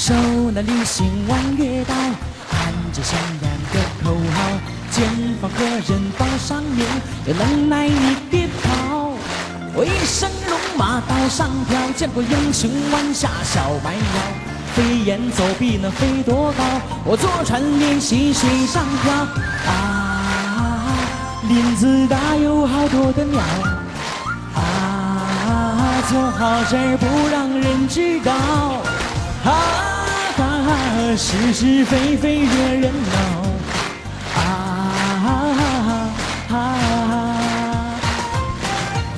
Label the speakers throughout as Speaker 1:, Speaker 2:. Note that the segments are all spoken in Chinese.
Speaker 1: 手拿流星弯月刀，喊着响亮的口号，前方何人报上名？有能耐你别跑！我一身戎马刀上挑，见过英雄弯下小蛮腰，飞檐走壁能飞多高？我坐船练习水上漂啊，林子大有好多的鸟啊，做好事不让人知道啊，啊是是非非惹人恼啊啊！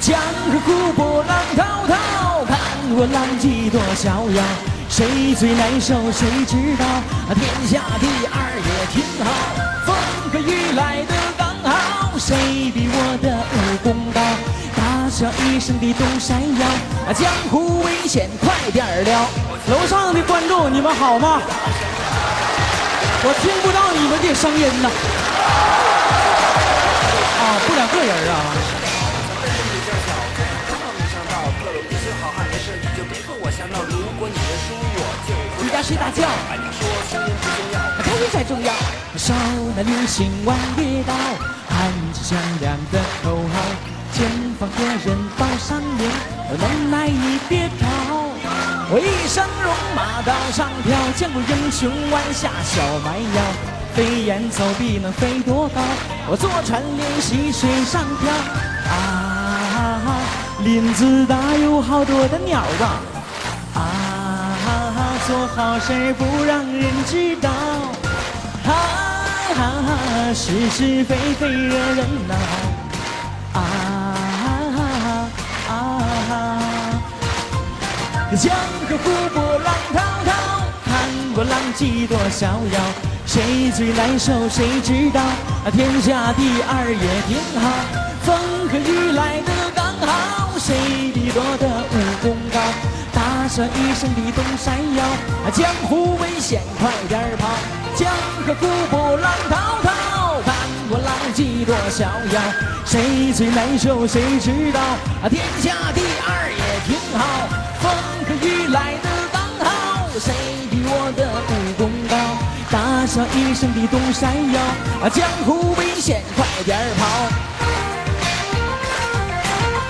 Speaker 1: 江河湖波浪滔滔，看我浪迹多逍遥。谁最难受谁知道，天下第二也挺好。风和雨来的刚好，谁比我的武功高？大笑一声的东山腰，江湖危险快点儿了！楼上的观众你们好吗？我听不到你们的声音呐。啊，不两个人啊。你家谁大叫？开心才重要。手拿流星弯月刀，喊着响亮的口号，前方何人报上名？有能耐你别逃！我一身戎马刀上挑，见过英雄弯下小蛮腰，飞檐走壁能飞多高？我坐船练习水上漂啊，林子大有好多的鸟啊啊，做好事不让人知道啊，是是非非惹人恼啊。江河湖波浪滔滔，看我浪迹多逍遥。谁最难受谁知道，天下第二也挺好。风和雨来的刚好，谁比我的武功高？大笑一声的东山腰，江湖危险快点跑。江河湖波浪滔滔，看我浪迹多逍遥。谁最难受谁知道，天下第二也挺好。大笑一声的东山腰，啊，江湖危险快点跑！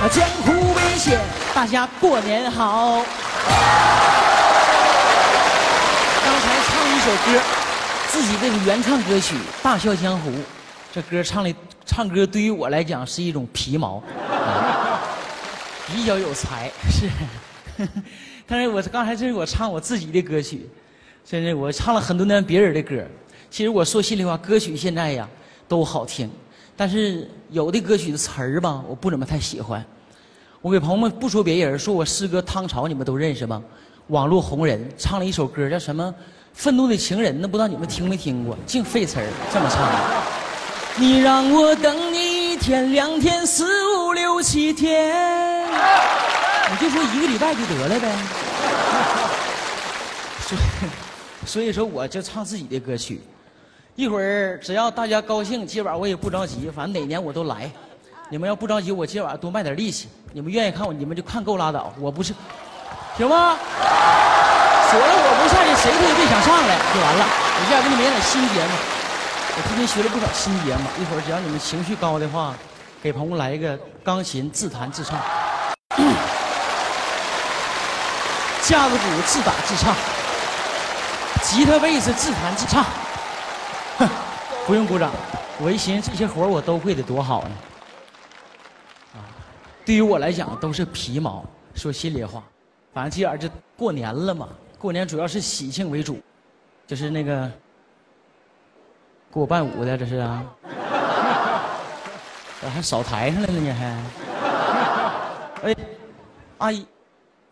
Speaker 1: 啊，江湖危险，大家过年好！刚才唱一首歌，自己这个原创歌曲《大笑江湖》，这歌唱的唱歌对于我来讲是一种皮毛，啊比较有才是。但是我刚才这是我唱我自己的歌曲，真是我唱了很多年别人的歌。其实我说心里话，歌曲现在呀都好听，但是有的歌曲的词儿吧，我不怎么太喜欢。我给朋友们不说别人，说我师哥汤潮，你们都认识吗？网络红人唱了一首歌叫什么《愤怒的情人》呢？不知道你们听没听过？净废词儿，这么唱的。你让我等你一天、两天、四五六七天，你就说一个礼拜就得了呗。所以说我就唱自己的歌曲。一会儿只要大家高兴，今晚我也不着急，反正哪年我都来。你们要不着急，我今晚多卖点力气。你们愿意看我，你们就看够拉倒。我不是，行吗？说了我不上去，谁他也别想上来，就完了。我这样给你们演点新节目。我最近学了不少新节目，一会儿只要你们情绪高的话，给朋友来一个钢琴自弹自唱，架子鼓自打自唱，吉他贝斯自弹自唱。哼，不用鼓掌。我一寻思这些活我都会得多好呢。对于我来讲都是皮毛。说心里话，反正今晚这过年了嘛，过年主要是喜庆为主，就是那个给我伴舞的这是啊，咋 还扫台上来了呢？还？哎，阿姨，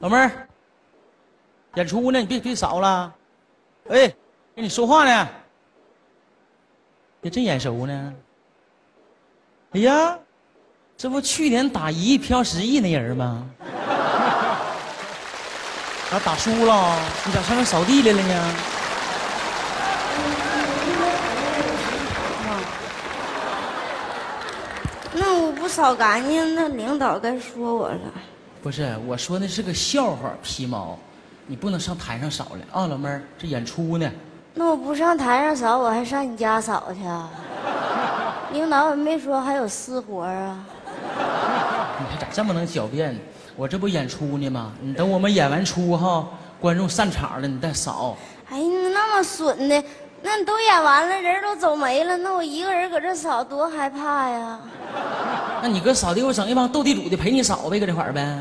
Speaker 1: 老妹儿，演出呢，你别别扫了。哎，跟你说话呢，你真眼熟呢。哎呀。这不去年打一亿飘十亿那人吗？咋打输了？你咋上这扫地来了呢？
Speaker 2: 那我不扫干净，那领导该说我了。
Speaker 1: 不是，我说那是个笑话，皮毛。你不能上台上扫了啊，老妹儿，这演出呢。
Speaker 2: 那我不上台上扫，我还上你家扫去啊？领导也没说还有私活啊？
Speaker 1: 你还咋这么能狡辩呢？我这不演出呢吗？你等我们演完出哈，观众散场了，你再扫。
Speaker 2: 哎呀，你那么损的，那你都演完了，人都走没了，那我一个人搁这扫多害怕呀！
Speaker 1: 那你搁扫地，我整一帮斗地主的陪你扫呗，搁这块儿呗。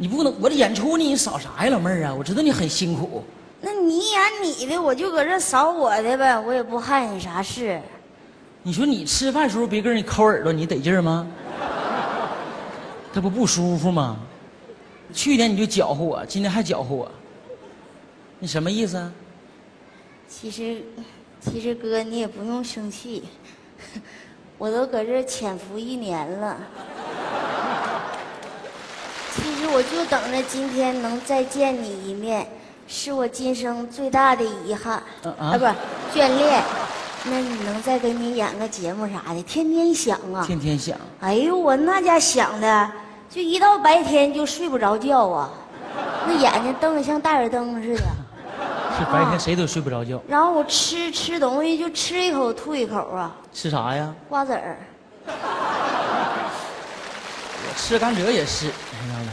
Speaker 1: 你不能，我这演出呢，你扫啥呀，老妹儿啊？我知道你很辛苦。
Speaker 2: 那你演你的，我就搁这扫我的呗，我也不害你啥事。
Speaker 1: 你说你吃饭时候别跟人抠耳朵，你得劲儿吗？这不不舒服吗？去年你就搅和我，今天还搅和我，你什么意思啊？
Speaker 2: 其实，其实哥你也不用生气，我都搁这潜伏一年了。我就等着今天能再见你一面，是我今生最大的遗憾
Speaker 1: 啊
Speaker 2: 不是眷恋。那你能再给你演个节目啥的，天天想啊。
Speaker 1: 天天想，
Speaker 2: 哎呦，我那家想的，就一到白天就睡不着觉啊，那眼睛瞪得像大眼灯似的。
Speaker 1: 是白天谁都睡不着觉。
Speaker 2: 然后我吃吃东西就吃一口吐一口啊，
Speaker 1: 吃啥呀？
Speaker 2: 瓜子儿。
Speaker 1: 我吃甘蔗也是。哎呀，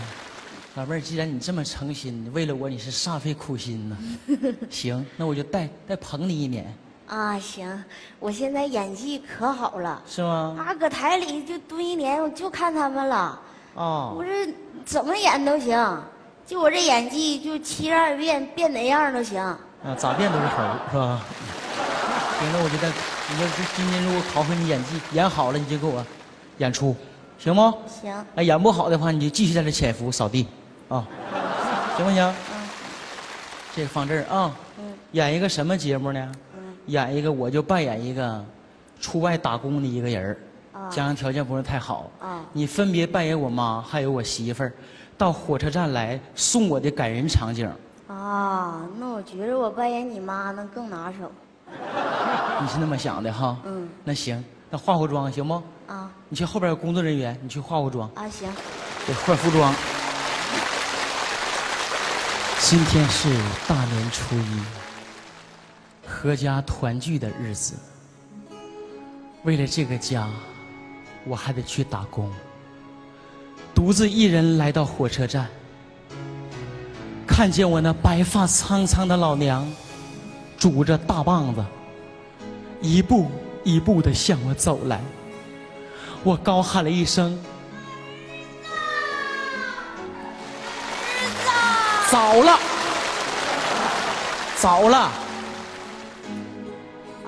Speaker 1: 老妹儿，既然你这么诚心，为了我你是煞费苦心呐。行，那我就再再捧你一年，
Speaker 2: 啊，行，我现在演技可好了，
Speaker 1: 是吗？
Speaker 2: 啊，搁台里就蹲一年，我就看他们了，
Speaker 1: 哦
Speaker 2: 我，这怎么演都行，就我这演技，就七十二变，变哪样都行。
Speaker 1: 啊，咋变都是猴，是吧？行，那我就在，你要是今天如果考核你演技，演好了你就给我演出，行吗？
Speaker 2: 行，
Speaker 1: 哎，演不好的话，你就继续在这潜伏扫地，啊，行不行？
Speaker 2: 嗯
Speaker 1: 这个放这儿啊。
Speaker 2: 嗯
Speaker 1: 演一个什么节目呢？
Speaker 2: 嗯
Speaker 1: 演一个，我就扮演一个出外打工的一个人儿
Speaker 2: 啊
Speaker 1: 家庭条件不是太好。
Speaker 2: 啊
Speaker 1: 你分别扮演我妈还有我媳妇儿，到火车站来送我的感人场景。
Speaker 2: 啊，那我觉着我扮演你妈能更拿手。
Speaker 1: 你是那么想的哈？
Speaker 2: 嗯
Speaker 1: 那行，那化化妆行不？
Speaker 2: 啊
Speaker 1: 你去后边有工作人员，你去化化妆，
Speaker 2: 啊，行，
Speaker 1: 得换服装。今天是大年初一，阖家团聚的日子。为了这个家，我还得去打工。独自一人来到火车站，看见我那白发苍苍的老娘，拄着大棒子，一步一步的向我走来。我高喊了一声。早了，早了，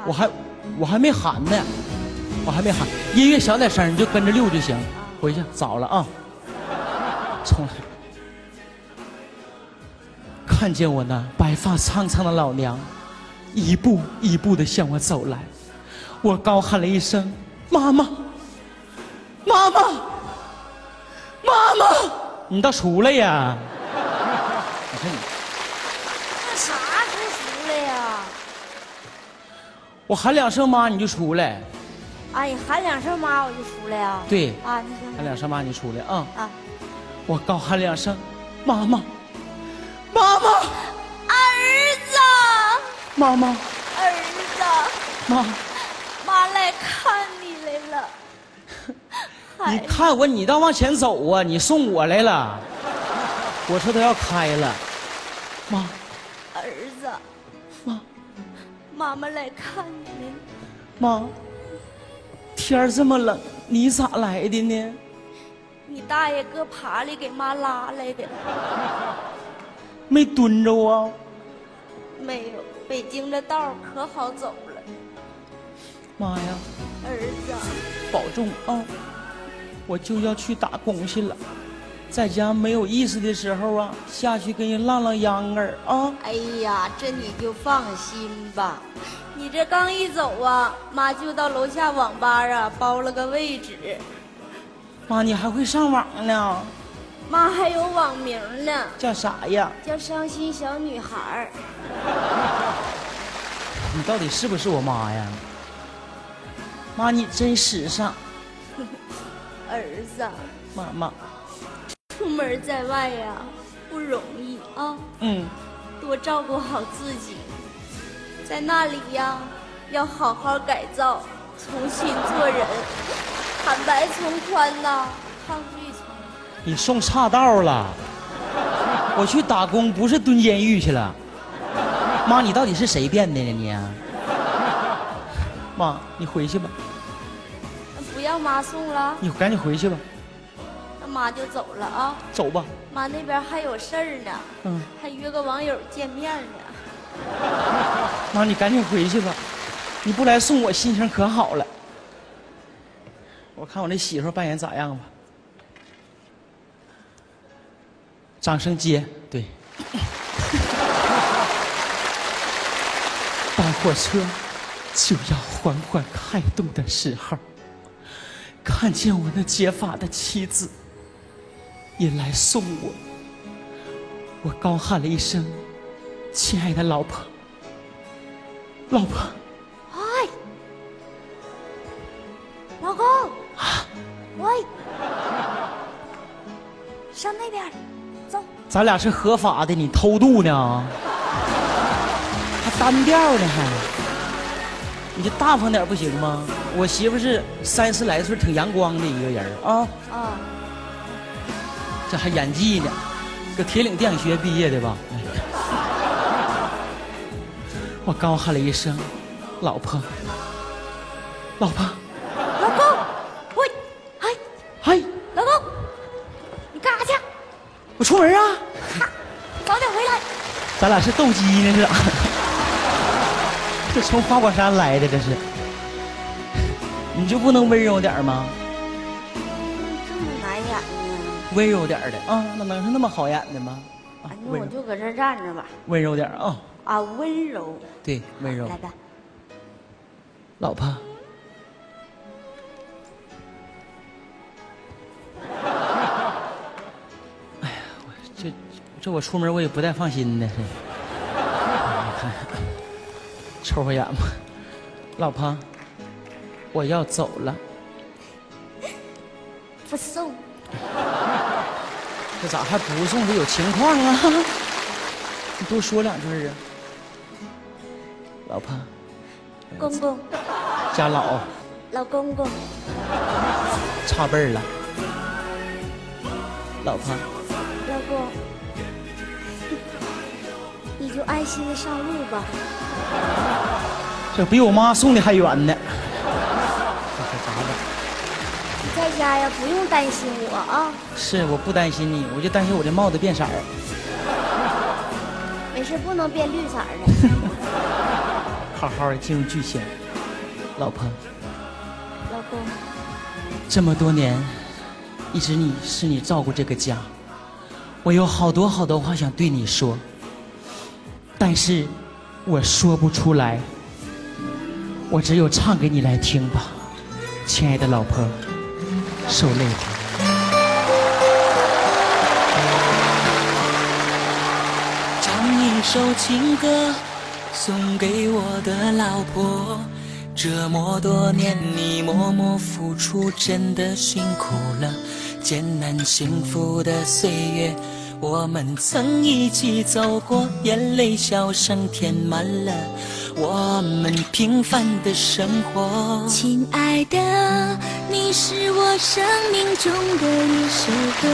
Speaker 1: 我还我还没喊呢，我还没喊，音乐小点声，你就跟着溜就行。回去早了啊，重来。看见我那白发苍苍的老娘，一步一步的向我走来，我高喊了一声：“妈妈，妈妈，妈妈！”你倒出来呀！你看你。
Speaker 2: 那啥时出来呀？
Speaker 1: 我喊两声妈你就出来，
Speaker 2: 哎呀喊两声妈我就出来啊？
Speaker 1: 对，
Speaker 2: 啊，你行
Speaker 1: 喊两声妈你出来啊！
Speaker 2: 啊，
Speaker 1: 我高喊两声妈妈，妈妈，
Speaker 2: 儿子，
Speaker 1: 妈妈，
Speaker 2: 儿子，
Speaker 1: 妈，
Speaker 2: 妈来看你来了。
Speaker 1: 你看我，你倒往前走啊！你送我来了，火车都要开了，妈
Speaker 2: 儿子，
Speaker 1: 妈
Speaker 2: 妈妈来看你了。
Speaker 1: 妈，天儿这么冷，你咋来的呢？
Speaker 2: 你大爷搁爬里给妈拉来的。
Speaker 1: 没蹲着啊？
Speaker 2: 没有，北京这道儿可好走了。
Speaker 1: 妈呀，
Speaker 2: 儿子，
Speaker 1: 保重啊！我就要去打工去了，在家没有意思的时候啊，下去跟人浪浪秧歌儿啊。
Speaker 2: 哎呀，这你就放心吧。你这刚一走啊，妈就到楼下网吧啊包了个位置，
Speaker 1: 妈，你还会上网呢？
Speaker 2: 妈还有网名呢，
Speaker 1: 叫啥呀？
Speaker 2: 叫伤心小女孩儿。
Speaker 1: 你到底是不是我妈呀？妈，你真时尚。
Speaker 2: 儿子，
Speaker 1: 妈妈，
Speaker 2: 出门在外呀、不容易啊，
Speaker 1: 嗯，
Speaker 2: 多照顾好自己，在那里呀，要好好改造，重新做人，坦白从宽呐，抗拒从。
Speaker 1: 你送岔道了。我去打工不是蹲监狱去了。妈，你到底是谁变的呢你？妈，你回去吧，
Speaker 2: 不要妈送了，
Speaker 1: 你赶紧回去吧，
Speaker 2: 那妈就走了啊。
Speaker 1: 走吧。
Speaker 2: 妈那边还有事儿呢，
Speaker 1: 嗯，
Speaker 2: 还约个网友见面呢。
Speaker 1: 妈，你赶紧回去吧，你不来送我心情可好了。我看我那媳妇扮演咋样吧。掌声接，对。当火车就要缓缓开动的时候，看见我那结发的妻子也来送我，我高喊了一声：“亲爱的老婆，老婆。”
Speaker 2: 哎，老公啊，喂，上那边，走。
Speaker 1: 咱俩是合法的，你偷渡呢？还单调呢还？你就大方点不行吗？我媳妇是三十来岁，挺阳光的一个人啊，
Speaker 2: 啊，
Speaker 1: 这还演技呢，搁铁岭电影学院毕业的吧？哎我高喊了一声：“老婆，老婆，
Speaker 2: 老公，喂，哎，
Speaker 1: 哎，
Speaker 2: 老公，你干啥去？
Speaker 1: 我出门啊！
Speaker 2: 早点回来。
Speaker 1: 咱俩是斗鸡呢是咋？这从花果山来的这是，你就不能温柔点吗？温柔点的啊，那能是那么好演的吗？啊
Speaker 2: 哎，那我就搁这站着吧。
Speaker 1: 温柔点啊，
Speaker 2: 啊，温柔，
Speaker 1: 对，温柔
Speaker 2: 来。吧。
Speaker 1: 老婆，哎呀，我这这我出门我也不太放心的，是。你看，抽会眼吧，老婆，我要走了。
Speaker 2: 不送。
Speaker 1: 这咋还不送？这有情况啊！你 多说两句啊，老婆，
Speaker 2: 公公，
Speaker 1: 家老
Speaker 2: 老公公，
Speaker 1: 差辈儿了，老婆，
Speaker 2: 老公，你就安心的上路吧。
Speaker 1: 这比我妈送的还远呢。
Speaker 2: 家呀，不用担心我啊，
Speaker 1: 是我不担心你，我就担心我这帽子变色儿。
Speaker 2: 没事，不能变绿色儿的。
Speaker 1: 好好的进入剧情，老婆，
Speaker 2: 老公，
Speaker 1: 这么多年，一直你是你照顾这个家，我有好多好多话想对你说，但是我说不出来，我只有唱给你来听吧，亲爱的老婆，受累了。
Speaker 3: 唱一首情歌送给我的老婆。这么多年你默默付出，真的辛苦了。艰难幸福的岁月，我们曾一起走过，眼泪笑声填满了我们平凡的生活。
Speaker 4: 亲爱的，你是我生命中的一首歌，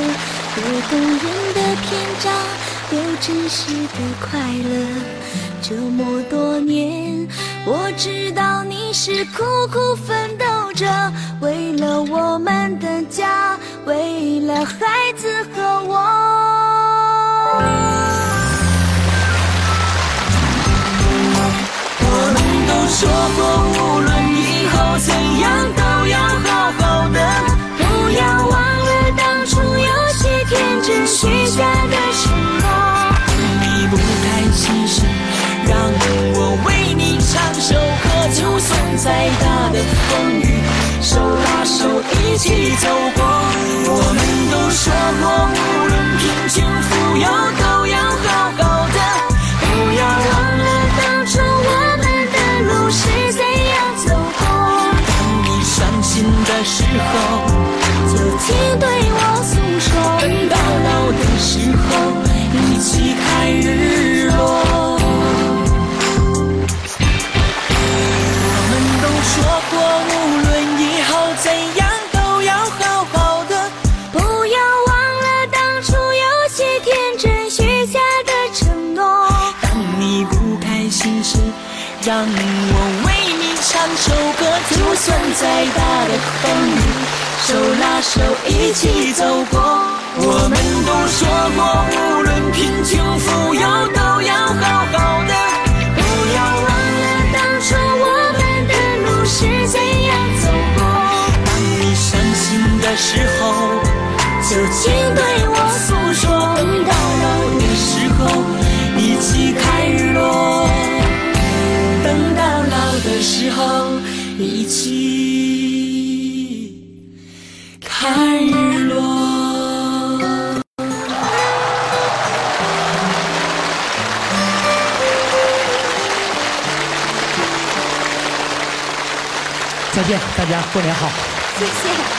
Speaker 4: 有动人的篇章，有真实的快乐。这么多年，我知道你是苦苦奋斗着，为了我们的家，为了孩子和
Speaker 3: 说过，无论以后怎样，都要好好的。
Speaker 4: 不要忘了当初有些天真许下的承诺。
Speaker 3: 你不开心时，让我为你唱首歌。就算再大的风雨，手拉手一起走就算再大的风雨，手拉手一起走过。我们都说过，无论贫穷富有，都要好好的。
Speaker 4: 不要忘了当初我们的路是怎样走过。
Speaker 3: 当你伤心的时候，就请对我诉说。等到老的时候，一起看日落。等到老的时候，一起看日落。
Speaker 1: 再见，大家过年好。
Speaker 2: 谢谢。